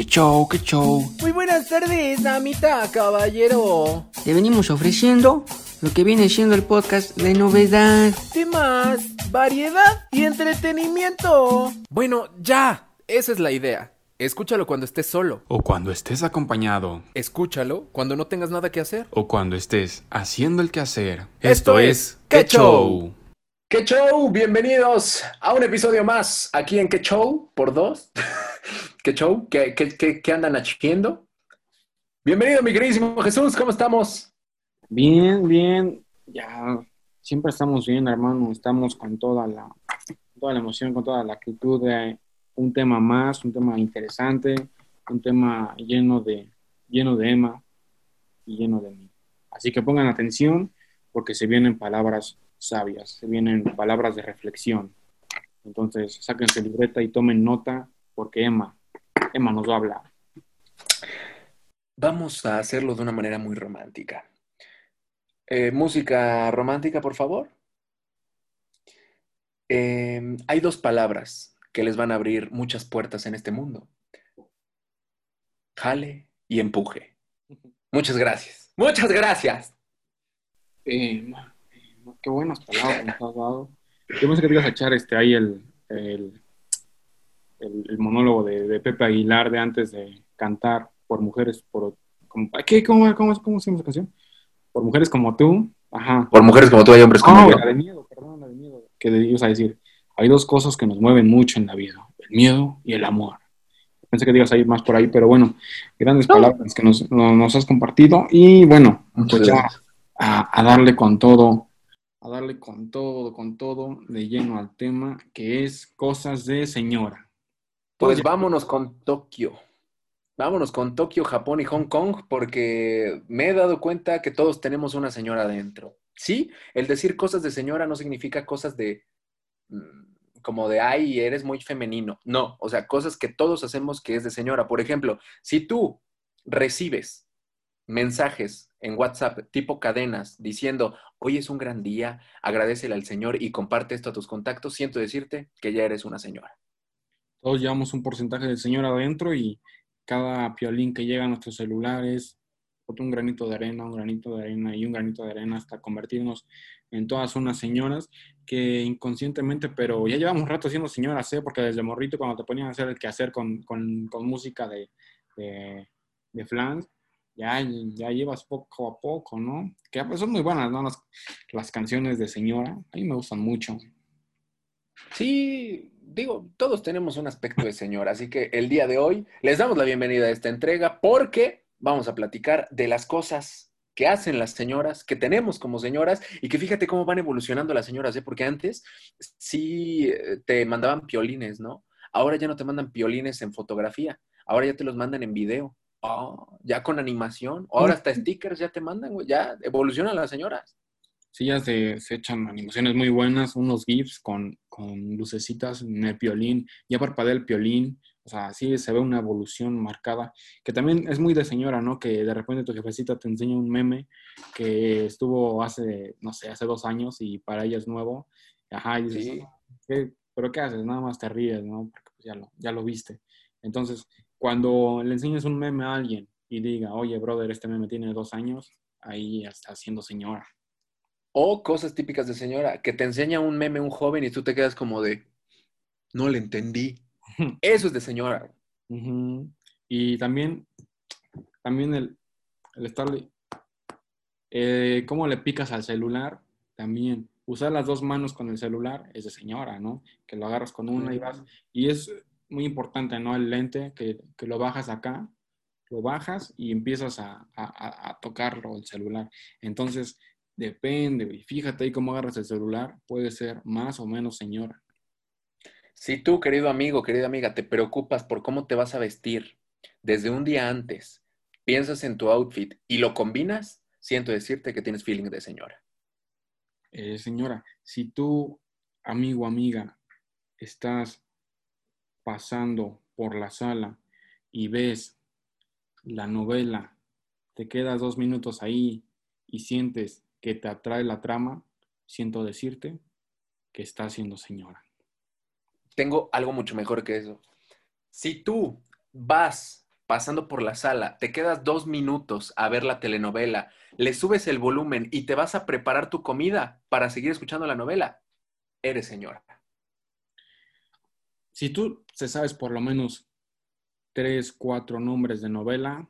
¡Qué show, qué show! Muy buenas tardes, damita, caballero. Te venimos ofreciendo lo que viene siendo el podcast de novedad. Temas, variedad y entretenimiento. Bueno, ya. Esa es la idea. Escúchalo cuando estés solo. O cuando estés acompañado. Escúchalo cuando no tengas nada que hacer. O cuando estés haciendo el quehacer. Esto es ¡Qué show! ¡Qué show! Bienvenidos a un episodio más aquí en ¡Qué show! Por dos. ¿Qué show? ¿Qué, qué, qué, qué andan haciendo? Bienvenido, mi queridísimo Jesús. ¿Cómo estamos? Bien, bien. Ya siempre estamos bien, hermano. Estamos con toda la, toda la emoción, con toda la actitud de un tema más, un tema interesante, un tema lleno de, lleno de Emma y lleno de mí. Así que pongan atención porque se vienen palabras sabias, se vienen palabras de reflexión. Entonces, sáquense libreta y tomen nota porque Emma, Emma nos va a hablar. Vamos a hacerlo de una manera muy romántica. Eh, música romántica, por favor. Eh, hay dos palabras que les van a abrir muchas puertas en este mundo. Jale y empuje. Muchas gracias. Muchas gracias. Eh, qué buenas palabras nos has dado. Yo pensé que te ibas a echar este, ahí el, el, el, el monólogo de, de, Pepe Aguilar de antes de cantar por mujeres, por... Como, ¿qué, cómo, cómo, ¿Cómo se llama esa canción? Por mujeres como tú. Ajá. Por mujeres como tú hay hombres como oh, yo. La de miedo, perdón, la de miedo. Que ibas a decir, hay dos cosas que nos mueven mucho en la vida, el miedo y el amor. Pensé que ibas a ir más por ahí, pero bueno, grandes no. palabras que nos, nos, has compartido. Y bueno, pues ya a, a darle con todo a darle con todo, con todo, de lleno al tema, que es cosas de señora. Pues Oye, vámonos con Tokio. Vámonos con Tokio, Japón y Hong Kong, porque me he dado cuenta que todos tenemos una señora adentro. Sí, el decir cosas de señora no significa cosas de como de, ay, eres muy femenino. No, o sea, cosas que todos hacemos que es de señora. Por ejemplo, si tú recibes mensajes en WhatsApp tipo cadenas diciendo, hoy es un gran día, agradecele al Señor y comparte esto a tus contactos, siento decirte que ya eres una señora. Todos llevamos un porcentaje de señor adentro y cada piolín que llega a nuestros celulares, un granito de arena, un granito de arena y un granito de arena hasta convertirnos en todas unas señoras que inconscientemente, pero ya llevamos rato siendo señoras, ¿eh? porque desde morrito cuando te ponían a hacer el quehacer con, con, con música de, de, de flans, ya, ya llevas poco a poco, ¿no? Que pues, son muy buenas, ¿no? Las, las canciones de señora, a mí me gustan mucho. Sí, digo, todos tenemos un aspecto de señora, así que el día de hoy les damos la bienvenida a esta entrega porque vamos a platicar de las cosas que hacen las señoras, que tenemos como señoras, y que fíjate cómo van evolucionando las señoras, ¿eh? porque antes sí te mandaban piolines, ¿no? Ahora ya no te mandan piolines en fotografía, ahora ya te los mandan en video, oh, ya con animación, ahora hasta stickers ya te mandan, ya evolucionan las señoras. Sí, ya se, se, echan animaciones muy buenas, unos GIFs con, con lucecitas en el piolín, ya parpadea el piolín, o sea, sí se ve una evolución marcada, que también es muy de señora, ¿no? Que de repente tu jefecita te enseña un meme que estuvo hace, no sé, hace dos años y para ella es nuevo. Ajá, y dices, sí. ¿qué, ¿pero qué haces? Nada más te ríes, ¿no? Porque pues ya lo, ya lo viste. Entonces, cuando le enseñas un meme a alguien y diga, oye, brother, este meme tiene dos años, ahí está siendo señora. O cosas típicas de señora, que te enseña un meme un joven y tú te quedas como de, no le entendí. Eso es de señora. Uh -huh. Y también, también el, el estarle, eh, cómo le picas al celular, también. Usar las dos manos con el celular es de señora, ¿no? Que lo agarras con una y vas. Y es muy importante, ¿no? El lente, que, que lo bajas acá, lo bajas y empiezas a, a, a tocarlo, el celular. Entonces, depende, y fíjate ahí cómo agarras el celular, puede ser más o menos señora. Si tú, querido amigo, querida amiga, te preocupas por cómo te vas a vestir desde un día antes, piensas en tu outfit y lo combinas, siento decirte que tienes feeling de señora. Eh, señora, si tú, amigo, amiga, estás pasando por la sala y ves la novela, te quedas dos minutos ahí y sientes que te atrae la trama, siento decirte que estás siendo señora tengo algo mucho mejor que eso. Si tú vas pasando por la sala, te quedas dos minutos a ver la telenovela, le subes el volumen y te vas a preparar tu comida para seguir escuchando la novela, eres señora. Si tú te sabes por lo menos tres, cuatro nombres de novela,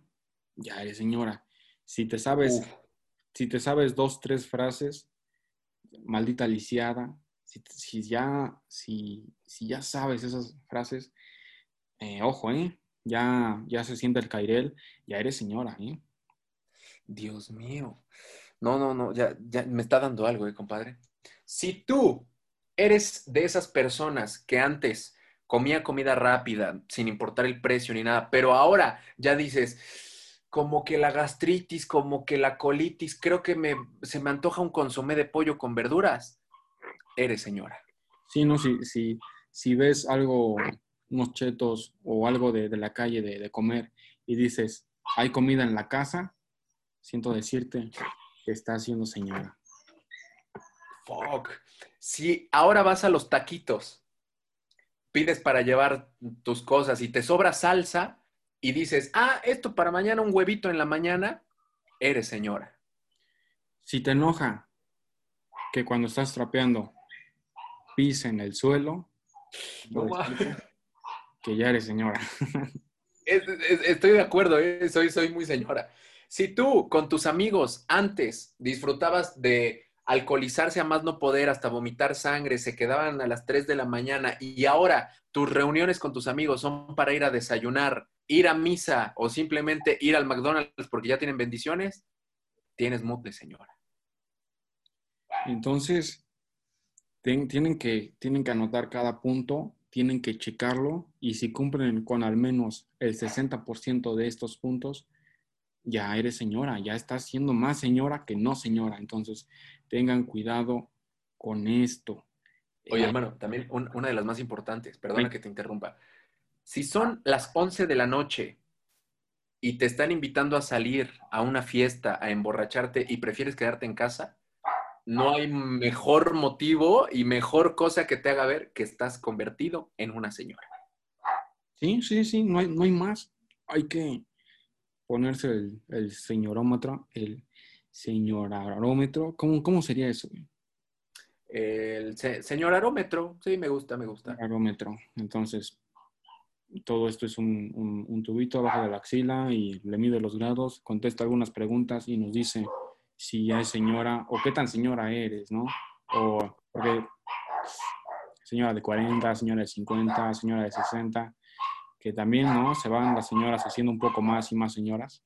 ya eres señora. Si te sabes, Uf. Si te sabes dos, tres frases, maldita lisiada, si, ya, si, si ya sabes esas frases, eh, ojo, ¿eh? Ya, ya se siente el cairel, ya eres señora, ¿eh? Dios mío. No, no, no, ya, ya me está dando algo, ¿eh, compadre? Si tú eres de esas personas que antes comía comida rápida, sin importar el precio ni nada, pero ahora ya dices, como que la gastritis, como que la colitis, creo que me, se me antoja un consomé de pollo con verduras, eres señora. Sí, no, si, si, si ves algo, unos chetos o algo de, de la calle de, de comer y dices, hay comida en la casa, siento decirte que estás siendo señora. Fuck. Si ahora vas a los taquitos, pides para llevar tus cosas y te sobra salsa y dices, ah, esto para mañana un huevito en la mañana, eres señora. Si te enoja que cuando estás trapeando pisa en el suelo, No decirte que ya eres señora. Es- es- Estoy de acuerdo, ¿eh? soy, soy muy señora. Si tú con tus amigos antes disfrutabas de alcoholizarse a más no poder hasta vomitar sangre, se quedaban a las 3 de la mañana y ahora tus reuniones con tus amigos son para ir a desayunar, ir a misa o simplemente ir al McDonald's porque ya tienen bendiciones, tienes mood de señora. Entonces, ten- tienen, que, tienen que anotar cada punto, tienen que checarlo y si cumplen con al menos el 60% de estos puntos, ya eres señora, ya estás siendo más señora que no señora. Entonces, tengan cuidado con esto. Oye, Eh, hermano, también un- una de las más importantes, perdona que te interrumpa. Si son las 11 de la noche y te están invitando a salir a una fiesta, a emborracharte y prefieres quedarte en casa, no hay mejor motivo y mejor cosa que te haga ver que estás convertido en una señora. Sí, sí, sí, no hay, no hay más. Hay que ponerse el, el señorómetro, el señorarómetro. ¿Cómo, cómo sería eso? El se- señor arómetro, sí, me gusta, me gusta. Arómetro. Entonces, todo esto es un, tubito abajo de la axila y le mide los grados, contesta algunas preguntas y nos dice si ya es señora o qué tan señora eres, ¿no? O porque señora de 40, señora de 50, señora de 60, que también, ¿no? Se van las señoras haciendo un poco más y más señoras.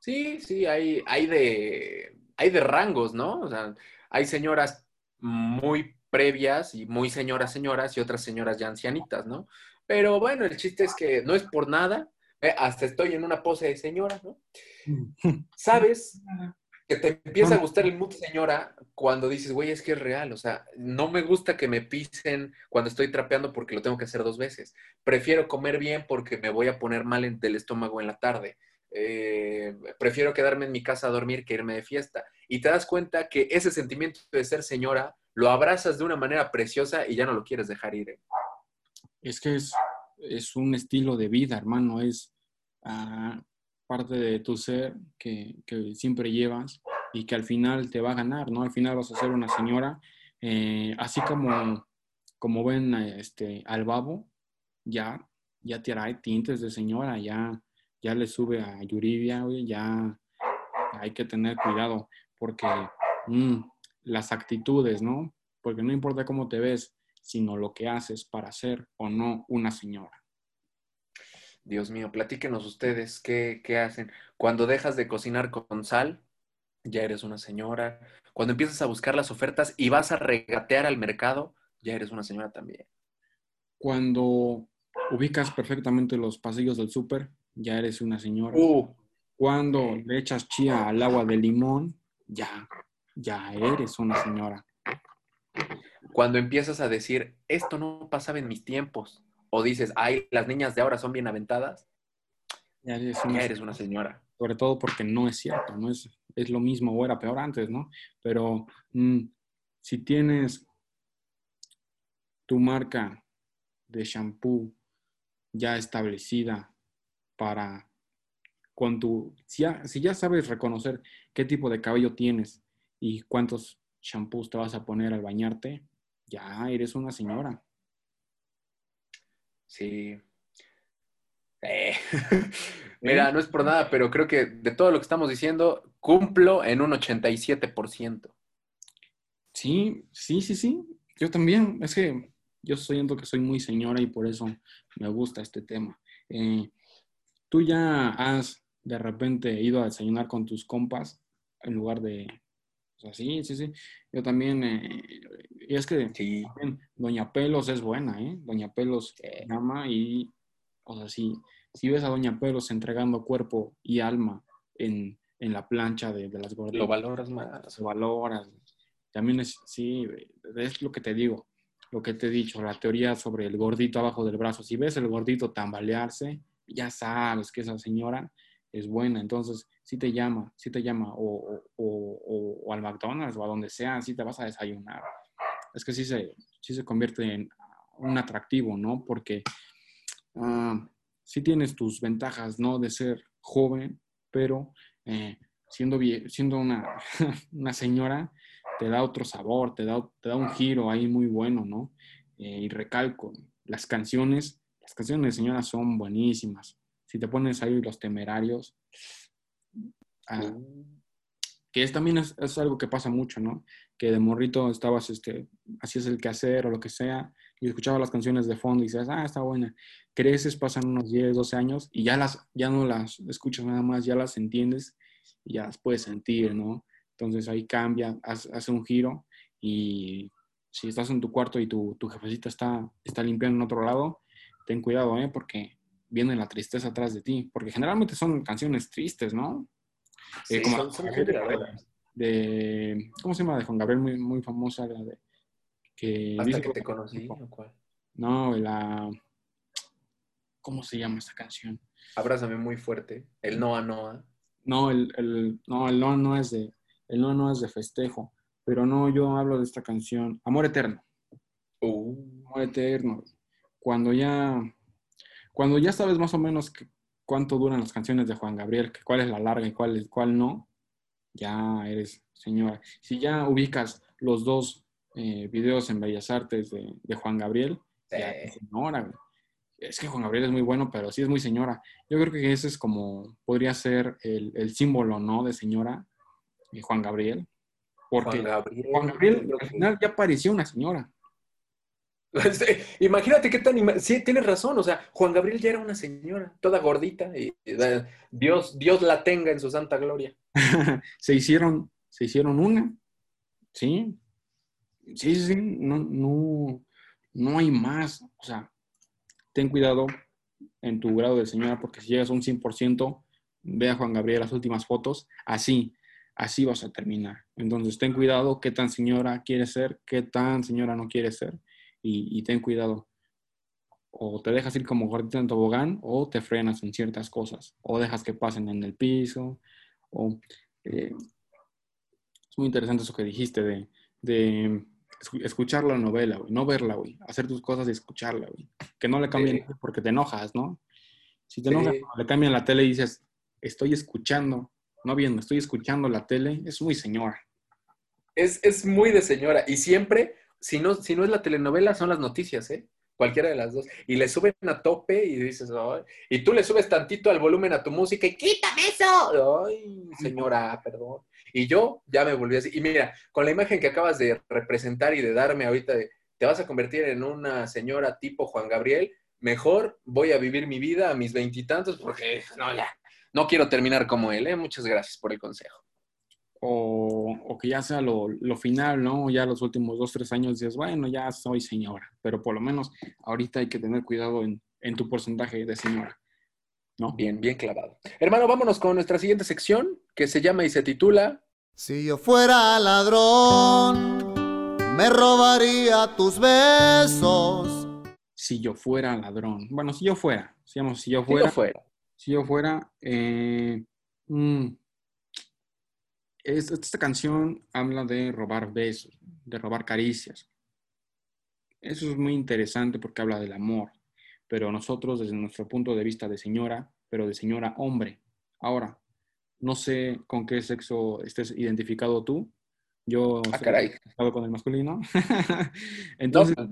Sí, sí, hay, hay de, hay de rangos, ¿no? O sea, hay señoras muy previas y muy señoras, señoras y otras señoras ya ancianitas, ¿no? Pero bueno, el chiste es que no es por nada, eh, hasta estoy en una pose de señora, ¿no? ¿Sabes? Que te empieza a gustar el mood señora cuando dices, güey, es que es real, o sea, no me gusta que me pisen cuando estoy trapeando porque lo tengo que hacer dos veces. Prefiero comer bien porque me voy a poner mal en- del estómago en la tarde. Eh, prefiero quedarme en mi casa a dormir que irme de fiesta. Y te das cuenta que ese sentimiento de ser señora lo abrazas de una manera preciosa y ya no lo quieres dejar ir. ¿eh? Es que es, es un estilo de vida, hermano, es ah, parte de tu ser que, que siempre llevas y que al final te va a ganar, ¿no? Al final vas a ser una señora, eh, así como, como ven eh, este, al babo, ya, ya trae tintes de señora, ya, ya le sube a Yuridia, güey, ya hay que tener cuidado porque mm, las actitudes, ¿no? Porque no importa cómo te ves, sino lo que haces para ser o no una señora. Dios mío, platíquenos ustedes qué, qué hacen. Cuando dejas de cocinar con sal, ya eres una señora. Cuando empiezas a buscar las ofertas y vas a regatear al mercado, ya eres una señora también. Cuando ubicas perfectamente los pasillos del súper, ya eres una señora. Uh, Cuando le echas chía al agua de limón, ya, ya eres una señora. Cuando empiezas a decir, esto no pasaba en mis tiempos, o dices, ay, las niñas de ahora son bien aventadas, Ya eres una ya eres una señora. sobre todo porque no es cierto, no es, es lo mismo o era peor antes, ¿no? Pero mm, si tienes tu marca de shampoo ya establecida para con tu, si ya, si ya sabes reconocer qué tipo de cabello tienes y cuántos shampoos te vas a poner al bañarte, ya eres una señora. Sí. Eh, Mira, no es por nada, pero creo que de todo lo que estamos diciendo, cumplo en un 87%. Sí, sí, sí, sí. Yo también. Es que yo siento que soy muy señora y por eso me gusta este tema. Eh, ¿Tú ya has de repente ido a desayunar con tus compas en lugar de... O sea, sí, sí, sí. Yo también... Eh, y es que Sí. también Doña Pelos es buena, ¿eh? Doña Pelos Sí. llama y... O sea, si, si ves a Doña Pelos entregando cuerpo y alma en, en la plancha de, de las gorditas, Lo valoras más. se valora. También es, sí, es lo que te digo, lo que te he dicho, la teoría sobre el gordito abajo del brazo. Si ves el gordito tambalearse, ya sabes que esa señora es buena. Entonces, si te llama, si te llama, o, o- o- o al McDonald's o a donde sea, si te vas a desayunar. Es que sí se, sí se convierte en un atractivo, ¿no? Porque ah, sí tienes tus ventajas, ¿no? De ser joven, pero eh, siendo, una, una señora, te da otro sabor, te da, te da un giro ahí muy bueno, ¿no? Eh, y recalco, las canciones, las canciones de señora son buenísimas. Si te pones ahí los temerarios, ah, que es también es, es algo que pasa mucho, ¿no? Que de morrito estabas, este, hacías el quehacer o lo que sea, y escuchabas las canciones de fondo y dices, ah, está buena. Creces, pasan unos 10, 12 años y ya, las, ya no las escuchas nada más, ya las entiendes y ya las puedes sentir, ¿no? Entonces ahí cambia, hace, un giro y si estás en tu cuarto y tu, tu jefecita está, está limpiando en otro lado, ten cuidado, ¿eh? Porque viene la tristeza atrás de ti, porque generalmente son canciones tristes, ¿no? Sí, Eh, como son, son de- generadoras. De, ¿cómo se llama? De Juan Gabriel, muy, muy famosa, la de, que Hasta dice que te conocí, ¿o cuál? No, la, ¿cómo se llama esta canción? Abrázame muy fuerte. El Noa Noa. No, el, el, no, el no no es de, el no no es de festejo, pero no, yo hablo de esta canción, Amor Eterno. Uh, Amor eterno. Cuando ya, cuando ya sabes más o menos que- cuánto duran las canciones de Juan Gabriel, que cuál es la larga y cuál, es- cuál no, ya eres señora. Si ya ubicas los dos eh, videos en Bellas Artes de, de Juan Gabriel, ya eres señora. Es que Juan Gabriel es muy bueno, pero sí es muy señora. Yo creo que ese es como, podría ser el, el símbolo, ¿no? De señora, eh, Juan Gabriel. Porque Juan Gabriel. Juan Gabriel al final ya parecía una señora. Imagínate qué tan... Sí, tienes razón. O sea, Juan Gabriel ya era una señora, toda gordita. Y, Dios, Dios la tenga en su santa gloria. se hicieron, se hicieron una, ¿sí? Sí, sí, no, no, no hay más. O sea, ten cuidado en tu grado de señora, porque si llegas a un 100%, ve a Juan Gabriel las últimas fotos, así, así vas a terminar. Entonces, ten cuidado qué tan señora quieres ser, qué tan señora no quieres ser, y, y ten cuidado. O te dejas ir como gordita en tobogán, o te frenas en ciertas cosas, o dejas que pasen en el piso, o eh, es muy interesante eso que dijiste de, de escu- escuchar la novela, güey, no verla, güey, hacer tus cosas y escucharla, güey. Que no le cambien Sí. porque te enojas, ¿no? Si te enojas, le cambian la tele y dices, estoy escuchando, no viendo, estoy escuchando la tele, es muy señora. Es, es muy de señora. Y siempre, si no, si no es la telenovela, son las noticias, ¿eh? Cualquiera de las dos. Y le suben a tope y dices, "Ay", y tú le subes tantito al volumen a tu música y quítame eso. Ay, señora, perdón. Y yo ya me volví así. Y mira, con la imagen que acabas de representar y de darme ahorita de te vas a convertir en una señora tipo Juan Gabriel, mejor voy a vivir mi vida a mis veintitantos porque no, ya, no quiero terminar como él, ¿eh? Muchas gracias por el consejo. O, o que ya sea lo, lo final, ¿no? Ya los últimos dos, tres años dices, bueno, ya soy señora, pero por lo menos ahorita hay que tener cuidado en, en tu porcentaje de señora, ¿no? Bien, bien clavado. Hermano, vámonos con nuestra siguiente sección que se llama y se titula Si yo fuera ladrón, me robaría tus besos. Si yo fuera ladrón. Bueno, si yo fuera, digamos, si yo Si yo fuera, fuera. si yo fuera, eh, mm, es- esta canción habla de robar besos, de robar caricias. Eso es muy interesante porque habla del amor, pero nosotros desde nuestro punto de vista de señora, pero de señora hombre, Ahora, no sé con qué sexo estés identificado tú. Yo Ah, caray. identificado con el masculino. Entonces, No,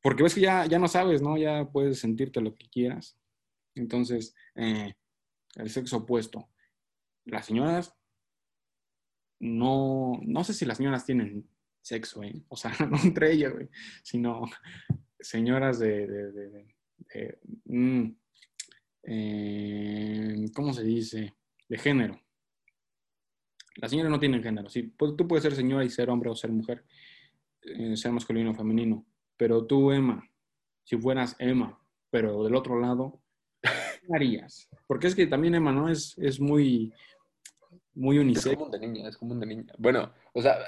porque ves que ya, ya no sabes, ¿no? Ya puedes sentirte lo que quieras. Entonces, eh, el sexo opuesto. Las señoras, no, no sé si las señoras tienen sexo, ¿eh? O sea, no entre ellas, güey, sino señoras de, de- de, mm, eh, ¿cómo se dice? De género. Las señoras no tienen género. Sí, pu- tú puedes ser señora y ser hombre o ser mujer, eh, ser masculino o femenino. Pero tú, Emma, si fueras Emma, pero del otro lado, ¿qué harías? Porque es que también Emma, ¿no? Es, es muy, muy Es unisex. común de niña, es común de niña. Bueno, o sea,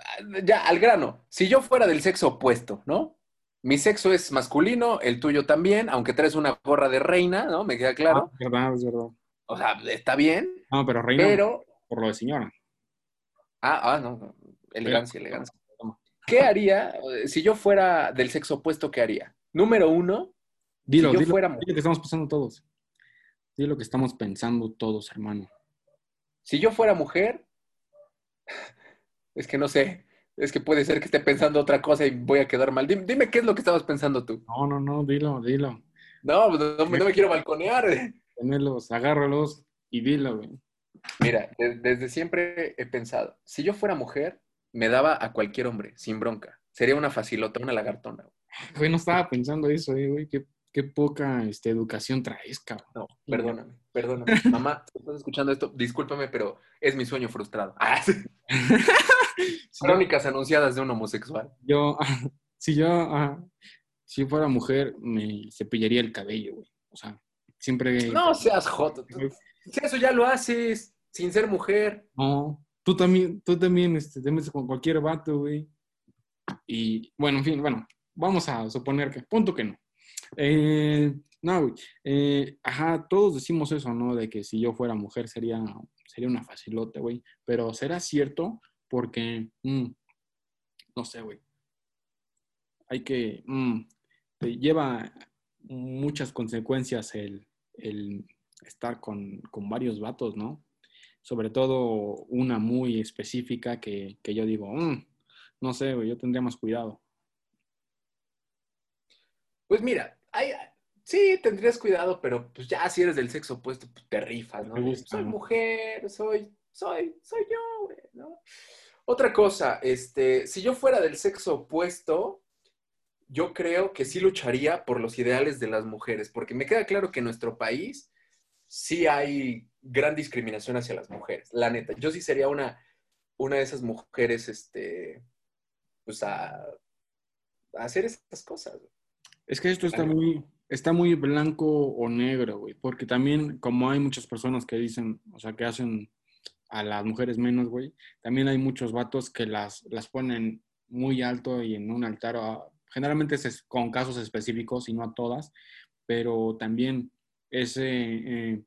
ya al grano. Si yo fuera del sexo opuesto, ¿no? Mi sexo es masculino, el tuyo también, aunque traes una gorra de reina, ¿no? Me queda claro. Ah, es verdad, es verdad. O sea, está bien, No, pero reina pero. por lo de señora. Ah, ah, no. Elegancia, elegancia. ¿Qué haría? eh, Si yo fuera del sexo opuesto, ¿qué haría? Número uno, Dilo, Si yo dilo, fuera dilo lo que estamos pensando todos. Dilo lo que estamos pensando todos, hermano. Si yo fuera mujer, es que no sé, es que puede ser que esté pensando otra cosa y voy a quedar mal. Dime, dime qué es lo que estabas pensando tú. No, no, no, dilo, dilo. No, pues, no, me- no me quiero balconear. Agárralos y dilo, güey. Mira, de- desde siempre he pensado, si yo fuera mujer, me daba a cualquier hombre, sin bronca. Sería una facilota, una lagartona. Güey, no estaba pensando eso, eh, güey. Qué, qué poca este, educación traes, cabrón. No, perdóname, perdóname. Mamá, estás escuchando esto, discúlpame, pero es mi sueño frustrado. Ah, sí. Si yo, Crónicas anunciadas de un homosexual. yo- si yo, si fuera mujer, me cepillaría el cabello, güey. O sea, siempre... No seas joto. tú- Si eso ya lo haces sin ser mujer. No, tú también, tú también este, te metes con cualquier vato, güey. Y bueno, en fin, bueno, vamos a suponer que, punto que no. Eh, no, eh, ajá, todos decimos eso, ¿no? De que si yo fuera mujer sería, sería una facilota, güey. Pero ¿será cierto? Porque, mm, no sé, güey. Hay que, mm, lleva muchas consecuencias el, el estar con, con varios vatos, ¿no? sobre todo una muy específica que, que yo digo, "Mm, no sé, güey, yo tendría más cuidado. Pues mira, hay, sí, tendrías cuidado, pero pues ya si eres del sexo opuesto, pues te rifas, ¿no? Me gusta, Soy ¿no? mujer, soy, soy, soy yo, güey, ¿no? Otra cosa, este, si yo fuera del sexo opuesto, yo creo que sí lucharía por los ideales de las mujeres, porque me queda claro que en nuestro país sí hay gran discriminación hacia las mujeres, la neta. Yo sí sería una, una de esas mujeres, este, pues a, a hacer esas cosas. Es que esto está muy, está muy blanco o negro, güey, porque también como hay muchas personas que dicen, o sea, que hacen a las mujeres menos, güey, también hay muchos vatos que las, las ponen muy alto y en un altar, a- generalmente es con casos específicos y no a todas, pero también ese eh,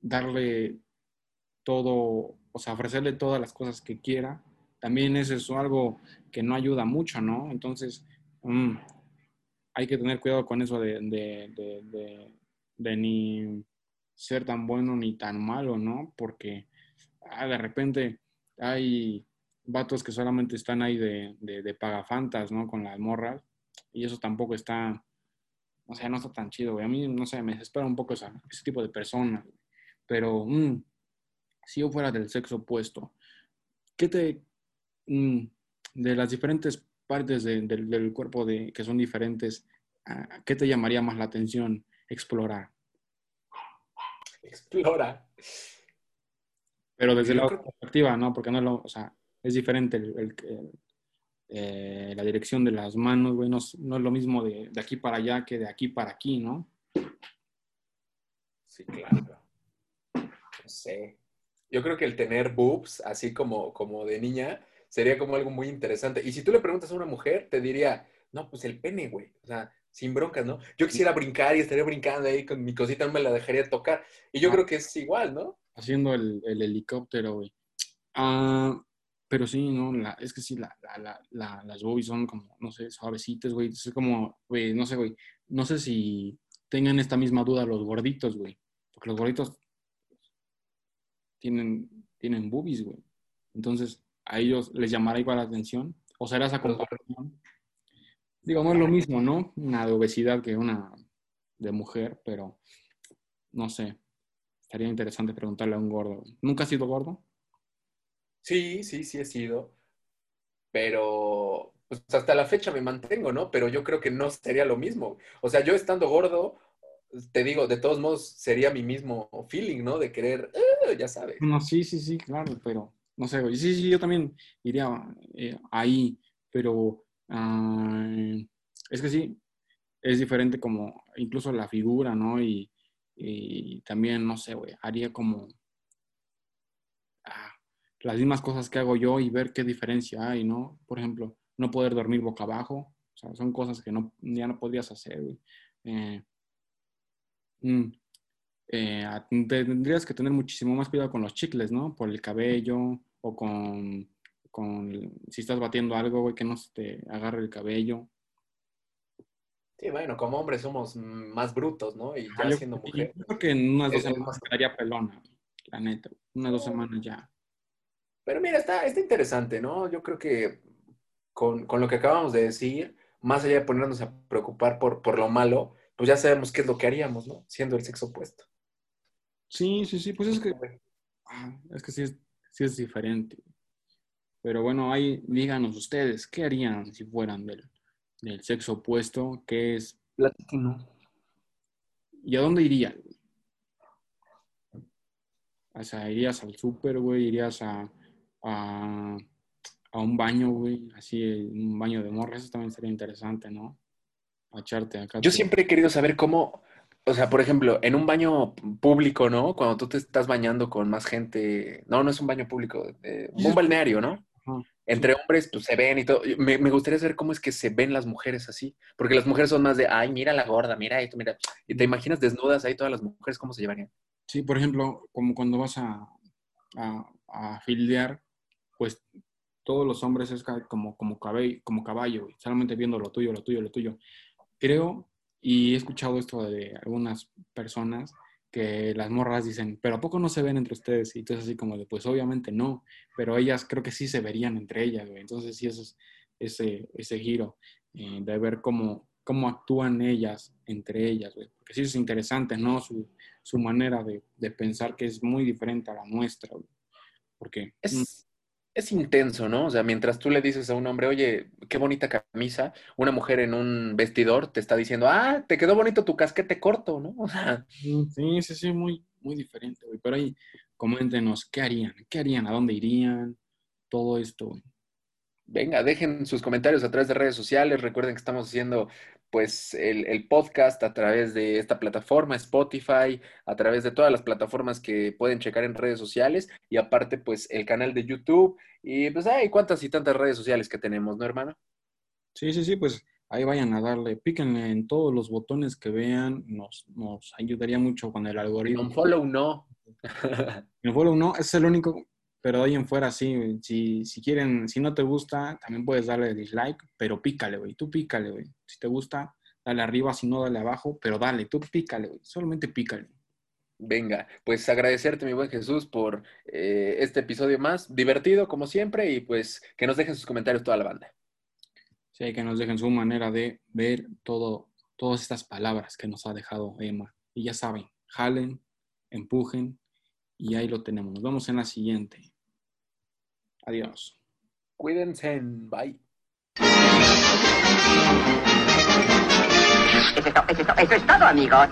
darle todo, o sea, ofrecerle todas las cosas que quiera, también es eso algo que no ayuda mucho, ¿no? Entonces, mm, hay que tener cuidado con eso de, ni ser tan bueno ni tan malo, ¿no? Porque ah, de repente hay vatos que solamente están ahí de, de, pagafantas, ¿no? Con las morras. Y eso tampoco está, o sea, no está tan chido. A mí, no sé, me desespera un poco ese tipo de personas. Pero, mm, si yo fuera del sexo opuesto, ¿qué te, mm, de las diferentes partes de- del- del cuerpo de, que son diferentes, ah, ¿qué te llamaría más la atención explorar? Explora. Pero desde Yo la creo- perspectiva, ¿no? Porque no es lo, o sea, es diferente el, el- el- eh, la dirección de las manos, güey, no, es- no es lo mismo de, de aquí para allá que de aquí para aquí, ¿no? Sí, claro. No sé. Yo creo que el tener boobs, así como, como de niña, sería como algo muy interesante. Y si tú le preguntas a una mujer, te diría, no, pues el pene, güey. O sea, sin broncas, ¿no? Yo quisiera brincar y estaría brincando ahí con mi cosita, no me la dejaría tocar. Y yo Ah. creo que es igual, ¿no? Haciendo el, el helicóptero, güey. Ah, pero sí, ¿no? La- es que sí, la, la- la- la- las boobies son como, no sé, suavecitas, güey. Es como, güey, no sé, güey. No sé si tengan esta misma duda los gorditos, güey. Porque los gorditos tienen, tienen boobies, güey. Entonces, a ellos les llamará igual la atención. O será esa comparación. Digo, no es lo mismo, ¿no? Una de obesidad que una de mujer, pero no sé. Estaría interesante preguntarle a un gordo. ¿Nunca has sido gordo? Sí, sí, sí he sido. Pero pues hasta la fecha me mantengo, ¿no? Pero yo creo que no sería lo mismo. O sea, yo estando gordo, te digo, de todos modos sería mi mismo feeling, ¿no? De querer, "Eh", ya sabes. No, sí, sí, sí, claro, pero no sé, güey. Sí, sí, yo también iría eh, ahí, pero ah, es que sí, es diferente como incluso la figura, ¿no? Y, y también, no sé, güey, haría como ah, las mismas cosas que hago yo y ver qué diferencia hay, ¿no? Por ejemplo, no poder dormir boca abajo, o sea, son cosas que no, ya no podrías hacer, güey. Eh, mm, eh, tendrías que tener muchísimo más cuidado con los chicles, ¿no? Por el cabello o con, con si estás batiendo algo, güey, que no se te agarre el cabello. Sí, bueno, como hombres somos más brutos, ¿no? Y ya yo, siendo yo mujer. creo que en unas dos semanas más- quedaría pelona, la neta. Unas dos semanas ya. Pero mira, está, está interesante, ¿no? Yo creo que con, con lo que acabamos de decir, más allá de ponernos a preocupar por, por lo malo, pues ya sabemos qué es lo que haríamos, ¿no? Siendo el sexo opuesto. Sí, sí, sí, pues es que, ah, es que sí es, sí es diferente. Pero bueno, ahí díganos ustedes, ¿qué harían si fueran del, del sexo opuesto? ¿Qué es? ¿Y a dónde irían? O sea, irías al súper, güey, irías a, a, a un baño, güey, así, un baño de morras, eso también sería interesante, ¿no? A echarte acá. Yo siempre he querido saber cómo, o sea, por ejemplo, en un baño público, ¿no? Cuando tú te estás bañando con más gente, no, no es un baño público, eh, un balneario, ¿no? Entre hombres, pues se ven y todo. Me, me gustaría saber cómo es que se ven las mujeres así, porque las mujeres son más de, ay, mira la gorda, mira esto, mira. Y te imaginas desnudas ahí todas las mujeres, ¿cómo se llevarían? Sí, por ejemplo, como cuando vas a, a, a fildear, pues todos los hombres es como, como, caballo, como caballo, solamente viendo lo tuyo, lo tuyo, lo tuyo. Creo, y he escuchado esto de algunas personas, que las morras dicen, pero ¿a poco no se ven entre ustedes? Y entonces así como de, pues obviamente no, pero ellas creo que sí se verían entre ellas, güey. Entonces sí, eso es ese, ese giro eh, de ver cómo, cómo actúan ellas entre ellas, güey. Porque sí es interesante, ¿no? Su, su manera de, de pensar que es muy diferente a la nuestra, güey. Porque mm, Es, es intenso, ¿no? O sea, mientras tú le dices a un hombre, oye, qué bonita camisa, una mujer en un vestidor te está diciendo, ah, te quedó bonito tu casquete corto, ¿no? O sea, sí, sí, sí, muy, muy diferente, güey. Pero ahí coméntenos, ¿qué harían? ¿Qué harían? ¿A dónde irían? Todo esto, güey. venga, dejen sus comentarios a través de redes sociales. Recuerden que estamos haciendo pues el, el podcast a través de esta plataforma, Spotify, a través de todas las plataformas que pueden checar en redes sociales y aparte pues el canal de YouTube y pues hay cuántas y tantas redes sociales que tenemos, ¿no, hermano? Sí, sí, sí, pues ahí vayan a darle, píquenle en todos los botones que vean, nos, nos ayudaría mucho con el algoritmo. Un follow no. El follow no, es el único, pero de ahí en fuera sí, si, si quieren, si no te gusta, también puedes darle dislike, pero pícale, güey, tú pícale, güey. Si te gusta, dale arriba, si no, dale abajo, pero dale, tú pícale, güey, solamente pícale. Venga, pues agradecerte, mi buen Jesús, por eh, este episodio más divertido, como siempre, y pues que nos dejen sus comentarios toda la banda. Sí, que nos dejen su manera de ver todo, todas estas palabras que nos ha dejado Emma. Y ya saben, jalen, empujen, y ahí lo tenemos. Nos vemos en la siguiente. Adiós. Cuídense. Bye. Eso es todo, eso es todo amigos.